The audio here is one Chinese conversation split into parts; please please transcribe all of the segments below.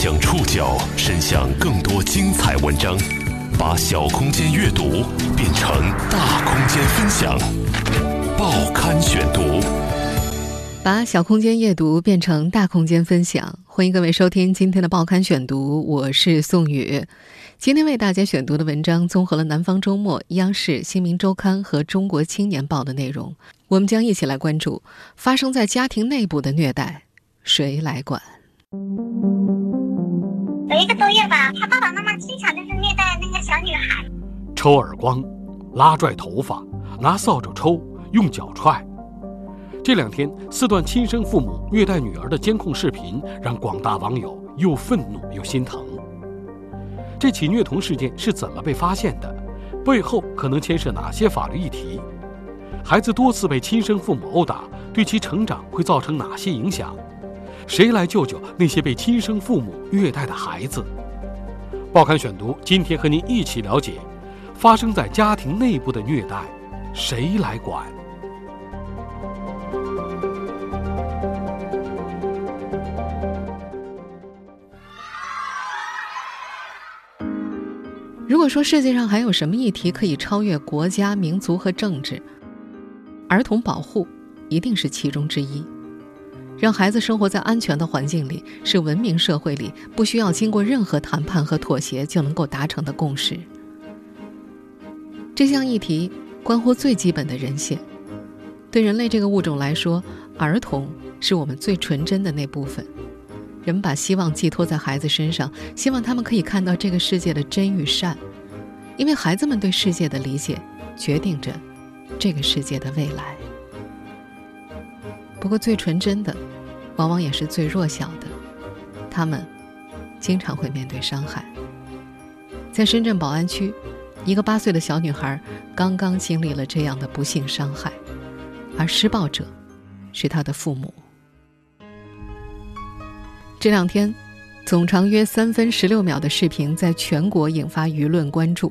将触角伸向更多精彩文章，把小空间阅读变成大空间分享。报刊选读，把小空间阅读变成大空间分享。欢迎各位收听今天的报刊选读，我是宋宇。今天为大家选读的文章综合了《南方周末》、央视、《新民周刊》和《中国青年报》的内容。我们将一起来关注发生在家庭内部的虐待，谁来管？有一个多月吧，他爸爸妈妈经常就是虐待那个小女孩，抽耳光、拉拽头发、拿扫帚抽、用脚踹。这两天，四段亲生父母虐待女儿的监控视频，让广大网友又愤怒又心疼。这起虐童事件是怎么被发现的？背后可能牵涉哪些法律议题？孩子多次被亲生父母殴打，对其成长会造成哪些影响？谁来救救那些被亲生父母虐待的孩子？报刊选读，今天和您一起了解，发生在家庭内部的虐待，谁来管？如果说世界上还有什么议题可以超越国家、民族和政治，儿童保护一定是其中之一。让孩子生活在安全的环境里，是文明社会里不需要经过任何谈判和妥协就能够达成的共识。这项议题关乎最基本的人性。对人类这个物种来说，儿童是我们最纯真的那部分。人们把希望寄托在孩子身上，希望他们可以看到这个世界的真与善，因为孩子们对世界的理解，决定着这个世界的未来。不过，最纯真的，往往也是最弱小的。他们经常会面对伤害。在深圳宝安区，一个八岁的小女孩刚刚经历了这样的不幸伤害，而施暴者是她的父母。这两天，总长约三分十六秒的视频在全国引发舆论关注。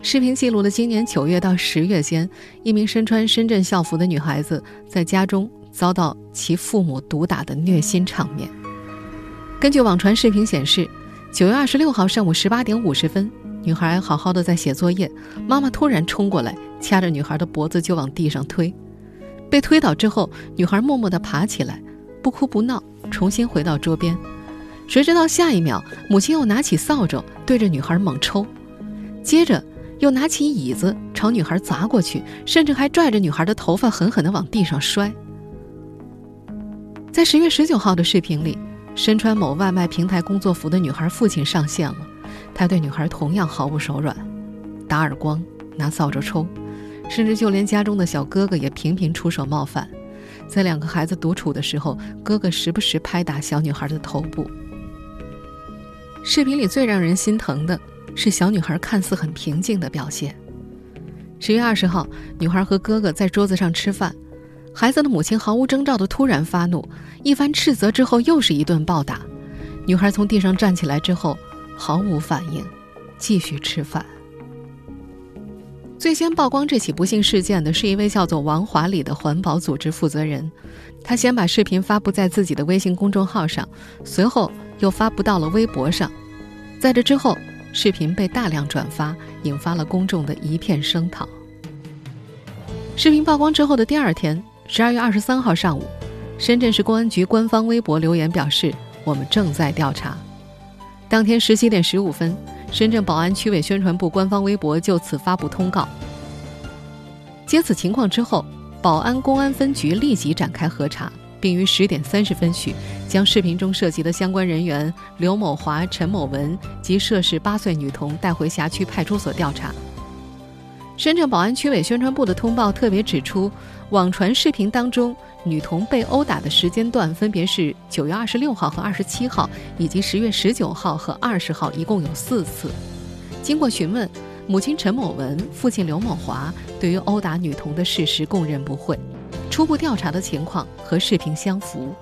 视频记录了今年九月到十月间，一名身穿深圳校服的女孩子在家中。遭到其父母毒打的虐心场面。根据网传视频显示，九月二十六号上午十八点五十分，女孩好好的在写作业，妈妈突然冲过来，掐着女孩的脖子就往地上推。被推倒之后，女孩默默地爬起来，不哭不闹，重新回到桌边。谁知道下一秒，母亲又拿起扫帚对着女孩猛抽，接着又拿起椅子朝女孩砸过去，甚至还拽着女孩的头发狠狠地往地上摔。在十月十九号的视频里，身穿某外卖平台工作服的女孩父亲上线了。他对女孩同样毫不手软，打耳光、拿扫帚抽，甚至就连家中的小哥哥也频频出手冒犯。在两个孩子独处的时候，哥哥时不时拍打小女孩的头部。视频里最让人心疼的是小女孩看似很平静的表现。十月二十号，女孩和哥哥在桌子上吃饭。孩子的母亲毫无征兆的突然发怒，一番斥责之后，又是一顿暴打。女孩从地上站起来之后，毫无反应，继续吃饭。最先曝光这起不幸事件的是一位叫做王华礼的环保组织负责人，他先把视频发布在自己的微信公众号上，随后又发布到了微博上。在这之后，视频被大量转发，引发了公众的一片声讨。视频曝光之后的第二天。十二月二十三号上午，深圳市公安局官方微博留言表示：“我们正在调查。”当天十七点十五分，深圳宝安区委宣传部官方微博就此发布通告。接此情况之后，宝安公安分局立即展开核查，并于十点三十分许将视频中涉及的相关人员刘某华、陈某文及涉事八岁女童带回辖区派出所调查。深圳宝安区委宣传部的通报特别指出，网传视频当中女童被殴打的时间段分别是九月二十六号和二十七号，以及十月十九号和二十号，一共有四次。经过询问，母亲陈某文、父亲刘某华对于殴打女童的事实供认不讳，初步调查的情况和视频相符。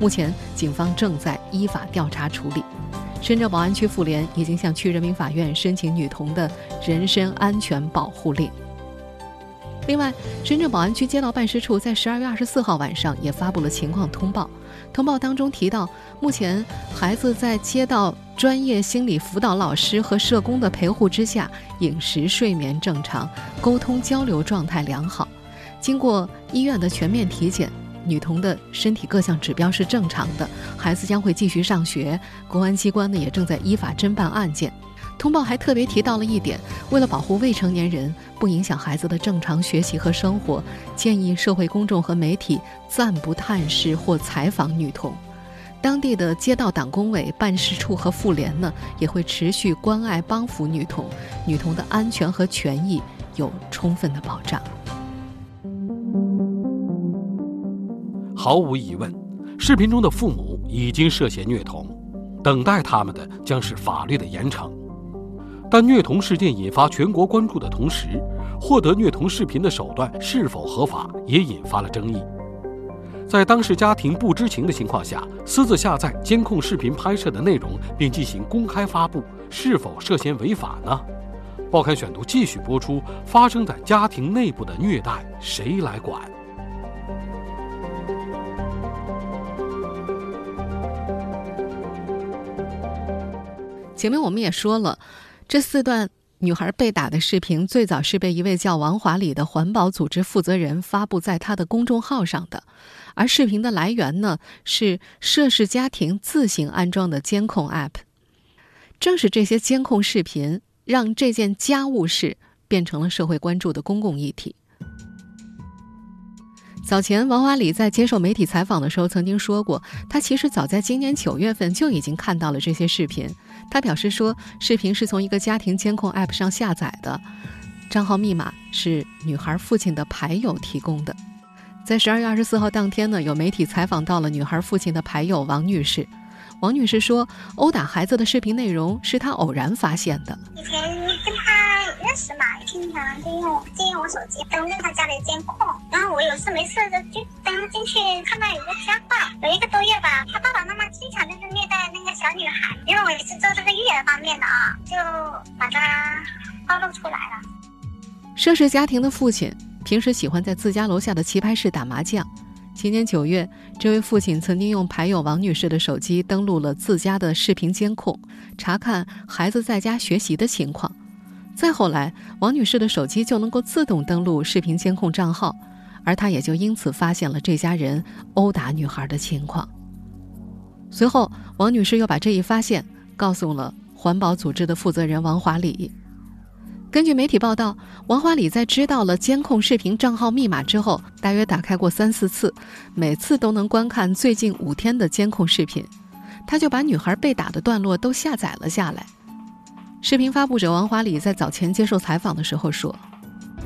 目前，警方正在依法调查处理。深圳宝安区妇联已经向区人民法院申请女童的人身安全保护令。另外，深圳宝安区街道办事处在十二月二十四号晚上也发布了情况通报。通报当中提到，目前孩子在街道专业心理辅导老师和社工的陪护之下，饮食、睡眠正常，沟通交流状态良好。经过医院的全面体检，女童的身体各项指标是正常的，孩子将会继续上学。公安机关呢也正在依法侦办案件。通报还特别提到了一点，为了保护未成年人，不影响孩子的正常学习和生活，建议社会公众和媒体暂不探视或采访女童。当地的街道党工委办事处和妇联呢，也会持续关爱帮扶女童，女童的安全和权益有充分的保障。毫无疑问，视频中的父母已经涉嫌虐童，等待他们的将是法律的严惩。但虐童事件引发全国关注的同时，获得虐童视频的手段是否合法也引发了争议。在当事家庭不知情的情况下，私自下载监控视频拍摄的内容并进行公开发布，是否涉嫌违法呢？报刊选读继续播出：发生在家庭内部的虐待，谁来管？前面我们也说了。这四段女孩被打的视频，最早是被一位叫王华礼的环保组织负责人发布在他的公众号上的，而视频的来源呢，是涉事家庭自行安装的监控 App。正是这些监控视频，让这件家务事变成了社会关注的公共议题。早前，王华礼在接受媒体采访的时候曾经说过，他其实早在今年九月份就已经看到了这些视频。他表示说，视频是从一个家庭监控 App 上下载的，账号密码是女孩父亲的牌友提供的。在十二月二十四号当天呢，有媒体采访到了女孩父亲的牌友王女士。王女士说，殴打孩子的视频内容是她偶然发现的。以前跟他认识嘛，经常就用借用我手机登录他家里监控，然后我有事没事的就登进去，看到有个片段，有一个多月吧，他爸爸妈妈经常就是虐待那个小女孩，因为我也是做这个育儿方面的啊，就把它暴露出来了。涉事家庭的父亲平时喜欢在自家楼下的棋牌室打麻将。今年九月，这位父亲曾经用牌友王女士的手机登录了自家的视频监控，查看孩子在家学习的情况。再后来，王女士的手机就能够自动登录视频监控账号，而他也就因此发现了这家人殴打女孩的情况。随后，王女士又把这一发现告诉了环保组织的负责人王华礼。根据媒体报道，王华礼在知道了监控视频账号密码之后，大约打开过三四次，每次都能观看最近五天的监控视频。他就把女孩被打的段落都下载了下来。视频发布者王华礼在早前接受采访的时候说：“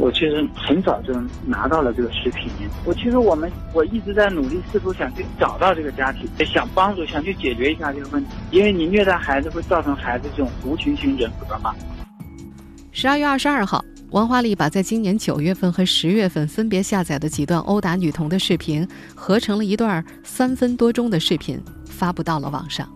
我其实很早就拿到了这个视频，我其实我们我一直在努力，试图想去找到这个家庭，想帮助，想去解决一下这个问题。因为你虐待孩子会造成孩子这种无情性人格嘛。”十二月二十二号，王华丽把在今年九月份和十月份分别下载的几段殴打女童的视频合成了一段三分多钟的视频，发布到了网上。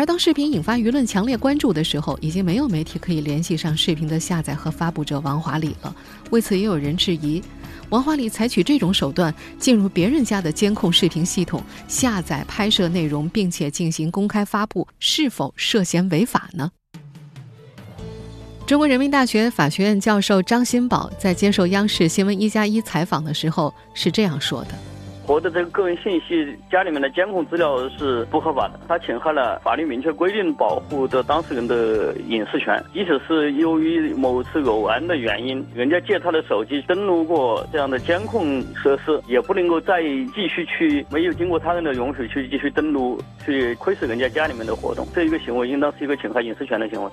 而当视频引发舆论强烈关注的时候，已经没有媒体可以联系上视频的下载和发布者王华礼了。为此，也有人质疑，王华礼采取这种手段进入别人家的监控视频系统下载拍摄内容，并且进行公开发布，是否涉嫌违法呢？中国人民大学法学院教授张新宝在接受央视新闻一加一采访的时候是这样说的：“我的这个个人信息，家里面的监控资料是不合法的，它侵害了法律明确规定保护的当事人的隐私权。即使是由于某次偶然的原因，人家借他的手机登录过这样的监控设施，也不能够再继续去没有经过他人的允许去继续登录去窥视人家家里面的活动。这一个行为应当是一个侵害隐私权的行为。”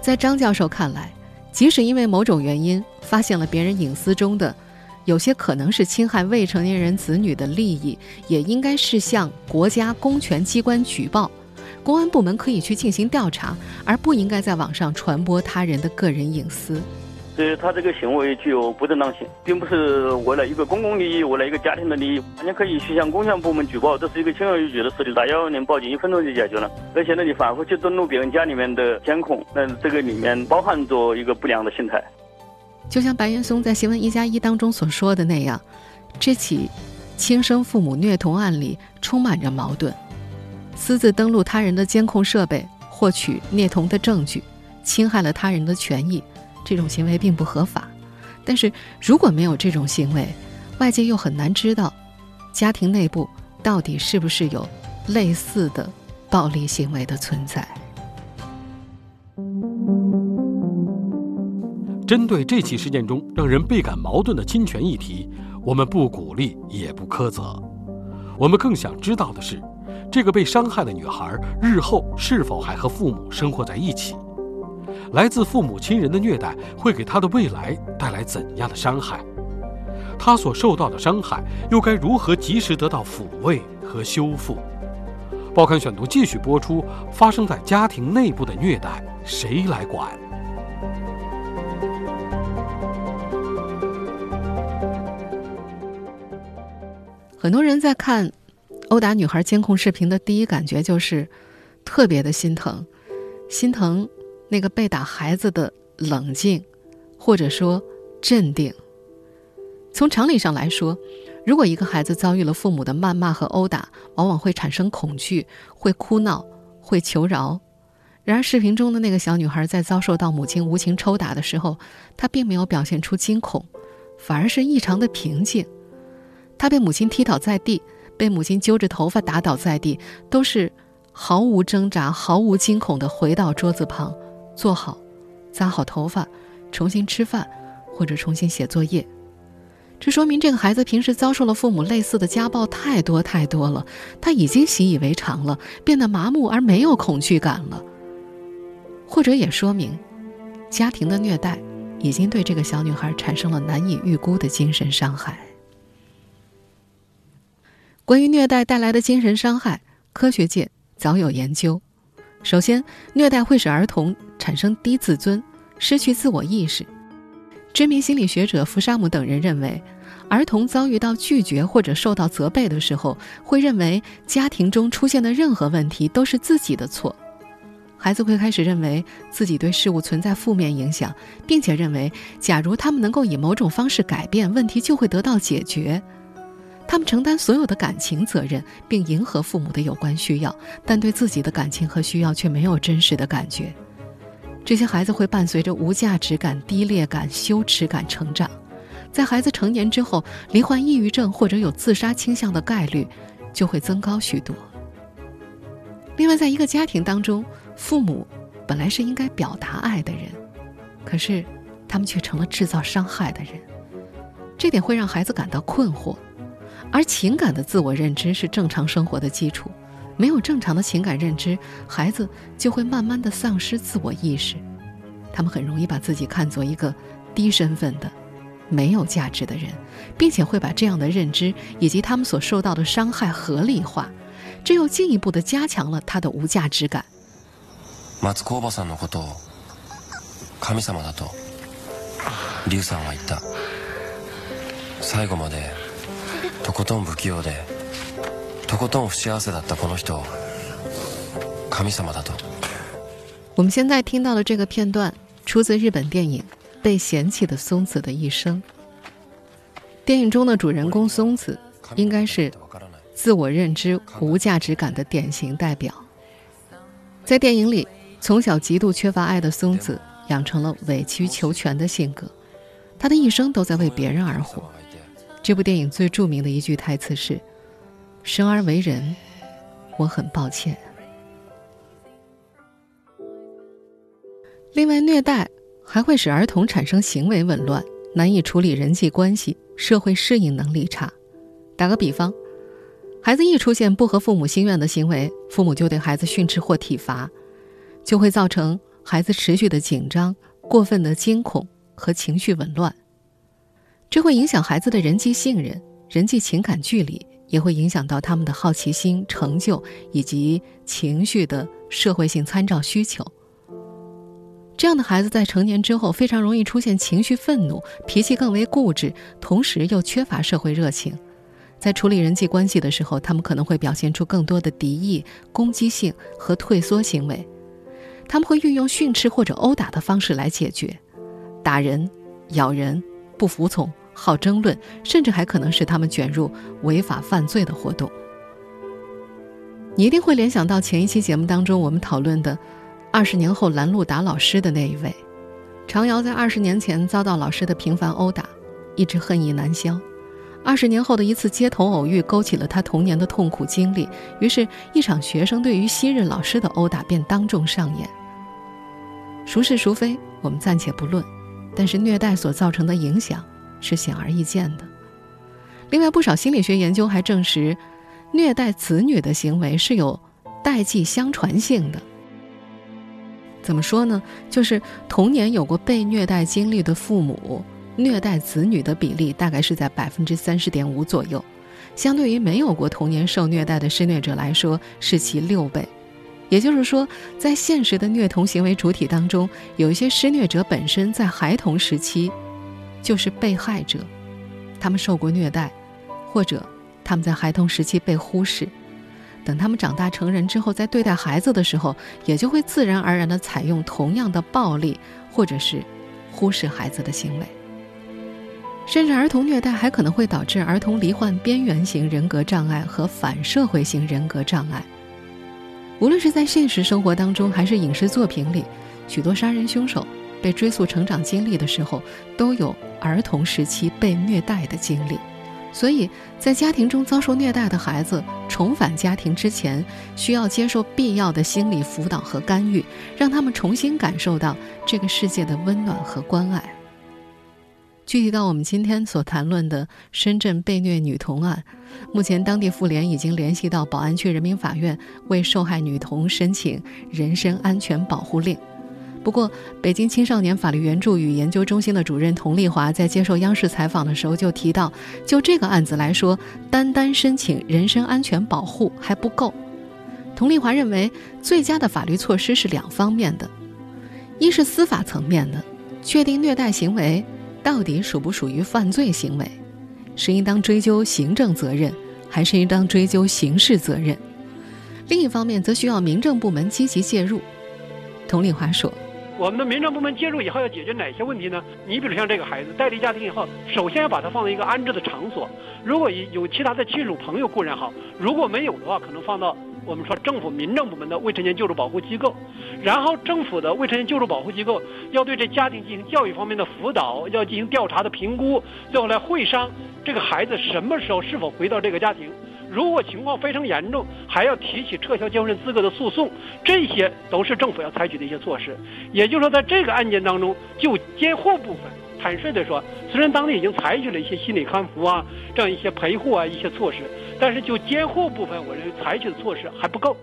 在张教授看来，即使因为某种原因发现了别人隐私中的有些可能是侵害未成年人子女的利益，也应该是向国家公权机关举报，公安部门可以去进行调查，而不应该在网上传播他人的个人隐私。对他这个行为具有不正当性，并不是为了一个公共利益，为了一个家庭的利益。完全可以去向公权部门举报，这是一个轻而易举的事情，打幺幺零报警，一分钟就解决了。而且呢，你反复去登录别人家里面的监控，那这个里面包含着一个不良的心态。就像白岩松在《新闻一加一》当中所说的那样，这起亲生父母虐童案里充满着矛盾：私自登录他人的监控设备，获取虐童的证据，侵害了他人的权益，这种行为并不合法。但是如果没有这种行为，外界又很难知道家庭内部到底是不是有类似的暴力行为的存在。针对这起事件中让人倍感矛盾的侵权议题，我们不鼓励也不苛责。我们更想知道的是，这个被伤害的女孩日后是否还和父母生活在一起？来自父母亲人的虐待会给她的未来带来怎样的伤害？她所受到的伤害又该如何及时得到抚慰和修复？报刊选读继续播出：发生在家庭内部的虐待，谁来管？很多人在看殴打女孩监控视频的第一感觉就是特别的心疼，心疼那个被打孩子的冷静，或者说镇定。从常理上来说，如果一个孩子遭遇了父母的谩骂和殴打，往往会产生恐惧，会哭闹，会求饶。然而，视频中的那个小女孩在遭受到母亲无情抽打的时候，她并没有表现出惊恐，反而是异常的平静。他被母亲踢倒在地，被母亲揪着头发打倒在地，都是毫无挣扎、毫无惊恐地回到桌子旁，坐好，扎好头发，重新吃饭，或者重新写作业。这说明这个孩子平时遭受了父母类似的家暴太多太多了，他已经习以为常了，变得麻木而没有恐惧感了。或者也说明，家庭的虐待已经对这个小女孩产生了难以预估的精神伤害。关于虐待带来的精神伤害，科学界早有研究。首先，虐待会使儿童产生低自尊，失去自我意识。知名心理学者弗沙姆等人认为，儿童遭遇到拒绝或者受到责备的时候，会认为家庭中出现的任何问题都是自己的错。孩子会开始认为自己对事物存在负面影响，并且认为，假如他们能够以某种方式改变，问题就会得到解决。他们承担所有的感情责任，并迎合父母的有关需要，但对自己的感情和需要却没有真实的感觉。这些孩子会伴随着无价值感、低劣感、羞耻感成长，在孩子成年之后，罹患抑郁症或者有自杀倾向的概率就会增高许多。另外，在一个家庭当中，父母本来是应该表达爱的人，可是他们却成了制造伤害的人，这点会让孩子感到困惑。而情感的自我认知是正常生活的基础，没有正常的情感认知，孩子就会慢慢的丧失自我意识，他们很容易把自己看作一个低身份的、没有价值的人，并且会把这样的认知以及他们所受到的伤害合理化，这又进一步的加强了他的无价值感。マツコおばさんのことを神様だとリュウさんは言った。最後まで。 とことん不器用でとことん不幸せだったこの人神様だと。我们现在听到的这个片段出自日本电影《被嫌弃的松子的一生》。电影中的主人公松子应该是自我认知无价值感的典型代表。在电影里，从小极度缺乏爱的松子养成了委曲求全的性格，他的一生都在为别人而活。 这部电影最著名的一句台词是：“生而为人，我很抱歉。”另外，虐待还会使儿童产生行为紊乱，难以处理人际关系，社会适应能力差。打个比方，孩子一出现不合父母心愿的行为，父母就对孩子训斥或体罚，就会造成孩子持续的紧张、过分的惊恐和情绪紊乱。这会影响孩子的人际信任、人际情感距离，也会影响到他们的好奇心、成就以及情绪的社会性参照需求。这样的孩子在成年之后，非常容易出现情绪愤怒、脾气更为固执，同时又缺乏社会热情。在处理人际关系的时候，他们可能会表现出更多的敌意、攻击性和退缩行为。他们会运用训斥或者殴打的方式来解决，打人。咬人、不服从、好争论，甚至还可能使他们卷入违法犯罪的活动。你一定会联想到前一期节目当中我们讨论的，二十年后拦路打老师的那一位，常瑶在二十年前遭到老师的频繁殴打，一直恨意难消。二十年后的一次街头偶遇，勾起了他童年的痛苦经历。于是，一场学生对于昔日老师的殴打便当众上演。孰是孰非，我们暂且不论，但是虐待所造成的影响是显而易见的。另外，不少心理学研究还证实。虐待子女的行为是有代际相传性的。怎么说呢？就是童年有过被虐待经历的父母，虐待子女的比例大概是在百分之三十点五左右，相对于没有过童年受虐待的施虐者来说，是其六倍。也就是说，在现实的虐童行为主体当中，有一些施虐者本身在孩童时期就是被害者，他们受过虐待，或者。他们在孩童时期被忽视，等他们长大成人之后，在对待孩子的时候，也就会自然而然地采用同样的暴力，或者是忽视孩子的行为。甚至儿童虐待还可能会导致儿童罹患边缘型人格障碍和反社会型人格障碍。无论是在现实生活当中，还是影视作品里，许多杀人凶手被追溯成长经历的时候，都有儿童时期被虐待的经历。所以在家庭中遭受虐待的孩子重返家庭之前，需要接受必要的心理辅导和干预，让他们重新感受到这个世界的温暖和关爱。具体到我们今天所谈论的深圳被虐女童案，目前当地妇联已经联系到宝安区人民法院，为受害女童申请人身安全保护令。不过，北京青少年法律援助与研究中心的主任佟丽华在接受央视采访的时候就提到，就这个案子来说，单单申请人身安全保护还不够。佟丽华认为，最佳的法律措施是两方面的：一是司法层面的，确定虐待行为到底属不属于犯罪行为，是应当追究行政责任，还是应当追究刑事责任；另一方面，则需要民政部门积极介入。佟丽华说。我们的民政部门介入以后要解决哪些问题呢？你比如像这个孩子带离家庭以后，首先要把他放到一个安置的场所。如果有其他的亲属朋友固然好，如果没有的话，可能放到我们说政府民政部门的未成年救助保护机构。然后政府的未成年救助保护机构要对这家庭进行教育方面的辅导，要进行调查的评估，最后来会商这个孩子什么时候是否回到这个家庭。如果情况非常严重，还要提起撤销监护人资格的诉讼，这些都是政府要采取的一些措施。也就是说，在这个案件当中，就监护部分，坦率地说，虽然当地已经采取了一些心理康复啊，这样一些陪护啊一些措施，但是就监护部分，我认为采取的措施还不够。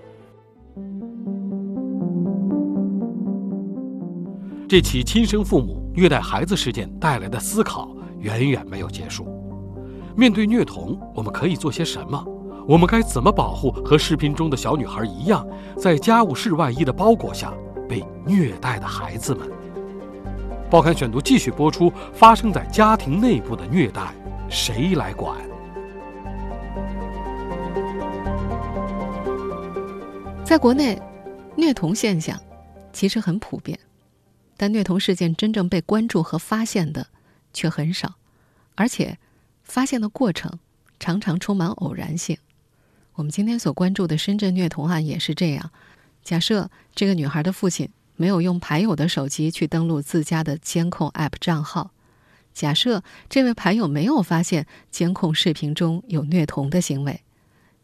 这起亲生父母虐待孩子事件带来的思考远远没有结束。面对虐童，我们可以做些什么？我们该怎么保护和视频中的小女孩一样，在家务室外衣的包裹下被虐待的孩子们？报刊选读继续播出：发生在家庭内部的虐待，谁来管？在国内，虐童现象其实很普遍，但虐童事件真正被关注和发现的却很少，而且发现的过程常常充满偶然性。我们今天所关注的深圳虐童案也是这样。假设这个女孩的父亲没有用牌友的手机去登录自家的监控 App 账号，假设这位牌友没有发现监控视频中有虐童的行为，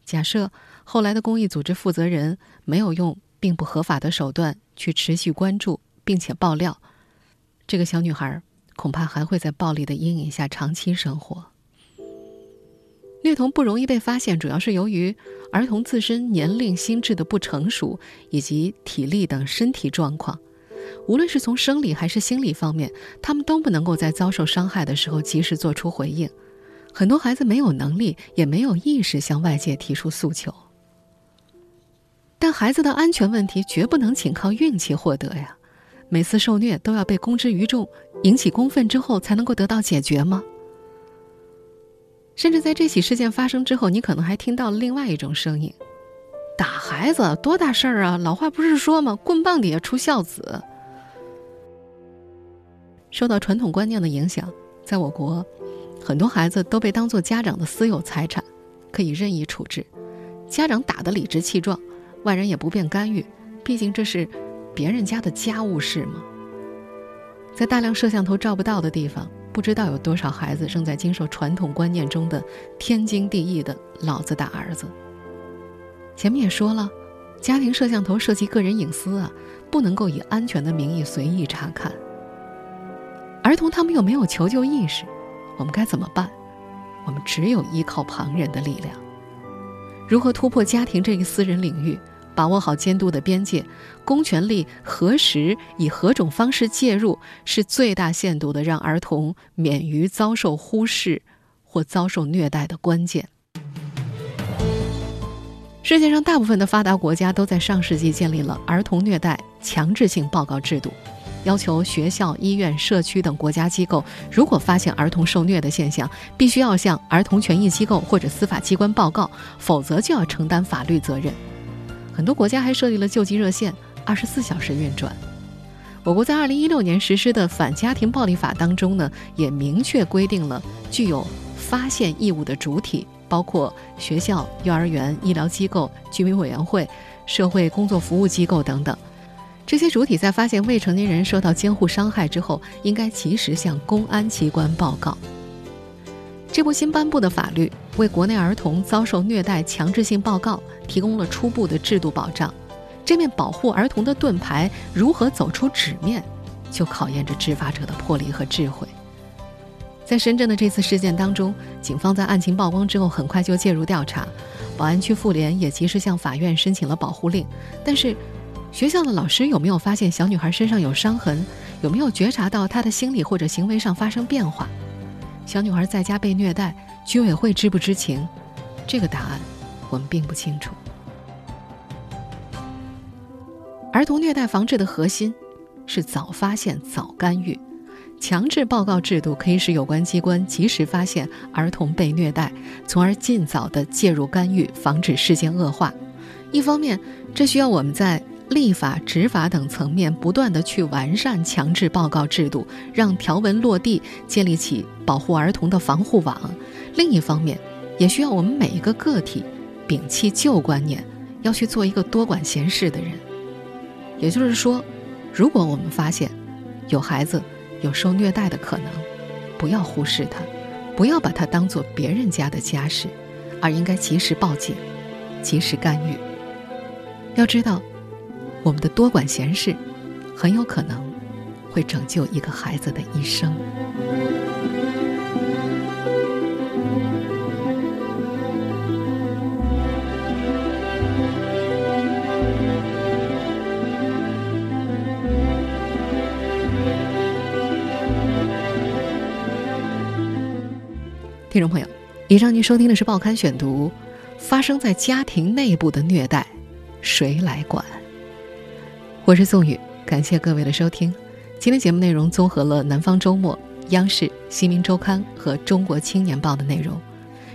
假设后来的公益组织负责人没有用并不合法的手段去持续关注并且爆料，这个小女孩恐怕还会在暴力的阴影下长期生活。虐童不容易被发现，主要是由于儿童自身年龄、心智的不成熟，以及体力等身体状况。无论是从生理还是心理方面，他们都不能够在遭受伤害的时候及时做出回应。很多孩子没有能力，也没有意识向外界提出诉求。但孩子的安全问题绝不能仅靠运气获得呀！每次受虐都要被公之于众，引起公愤之后才能够得到解决吗？甚至在这起事件发生之后，你可能还听到了另外一种声音：“打孩子多大事儿啊？老话不是说吗？棍棒底下出孝子。”受到传统观念的影响，在我国，很多孩子都被当作家长的私有财产，可以任意处置。家长打得理直气壮，外人也不便干预，毕竟这是别人家的家务事嘛。在大量摄像头照不到的地方，不知道有多少孩子正在经受传统观念中的天经地义的“老子打儿子”。前面也说了，家庭摄像头涉及个人隐私啊，不能够以安全的名义随意查看。儿童他们又没有求救意识，我们该怎么办？我们只有依靠旁人的力量。如何突破家庭这个私人领域，把握好监督的边界？公权力何时以何种方式介入，是最大限度的让儿童免于遭受忽视或遭受虐待的关键。世界上大部分的发达国家都在上世纪建立了儿童虐待强制性报告制度。要求学校、医院、社区等国家机构，如果发现儿童受虐的现象，必须要向儿童权益机构或者司法机关报告，否则就要承担法律责任。很多国家还设立了救济热线，二十四小时运转。我国在二零一六年实施的《反家庭暴力法》当中呢，也明确规定了具有发现义务的主体，包括学校、幼儿园、医疗机构、居民委员会、社会工作服务机构等等。这些主体在发现未成年人受到监护伤害之后，应该及时向公安机关报告。这部新颁布的法律为国内儿童遭受虐待强制性报告提供了初步的制度保障。这面保护儿童的盾牌如何走出纸面，就考验着执法者的魄力和智慧。在深圳的这次事件当中，警方在案情曝光之后很快就介入调查，宝安区妇联也及时向法院申请了保护令，但是。学校的老师有没有发现小女孩身上有伤痕？有没有觉察到她的心理或者行为上发生变化？小女孩在家被虐待，居委会知不知情？这个答案我们并不清楚。儿童虐待防治的核心是早发现、早干预。强制报告制度可以使有关机关及时发现儿童被虐待，从而尽早的介入干预，防止事件恶化。一方面，这需要我们在立法、执法等层面不断的去完善强制报告制度，让条文落地，建立起保护儿童的防护网。另一方面，也需要我们每一个个体摒弃旧观念，要去做一个多管闲事的人。也就是说，如果我们发现有孩子有受虐待的可能，不要忽视他，不要把他当做别人家的家事，而应该及时报警，及时干预。要知道。我们的多管闲事，很有可能会拯救一个孩子的一生。听众朋友，以上您收听的是《报刊选读》，发生在家庭内部的虐待，谁来管？我是宋宇，感谢各位的收听。今天节目内容综合了《南方周末》、央视、《新民周刊》和《中国青年报》的内容。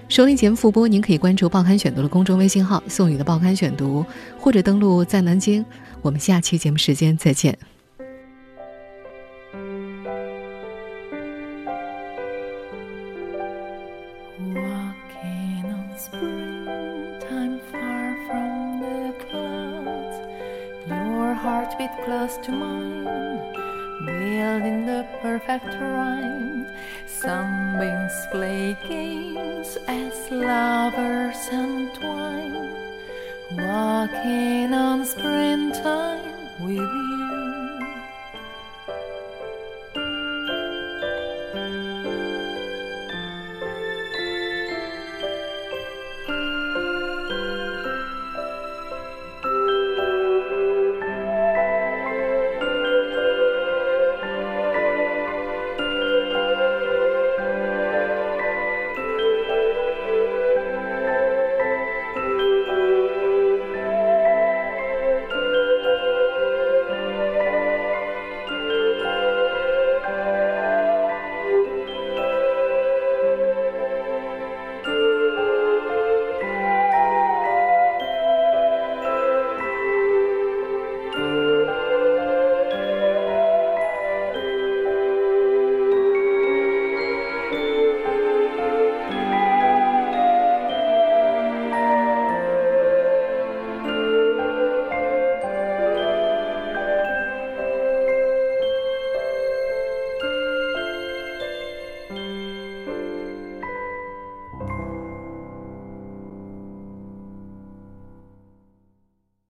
收听节目复播，您可以关注《报刊选读》的公众微信号“宋宇的报刊选读”，或者登录在南京。我们下期节目时间再见。Close to mine, building the perfect rhyme. Sunbeams play games as lovers entwine, walking on springtime with you.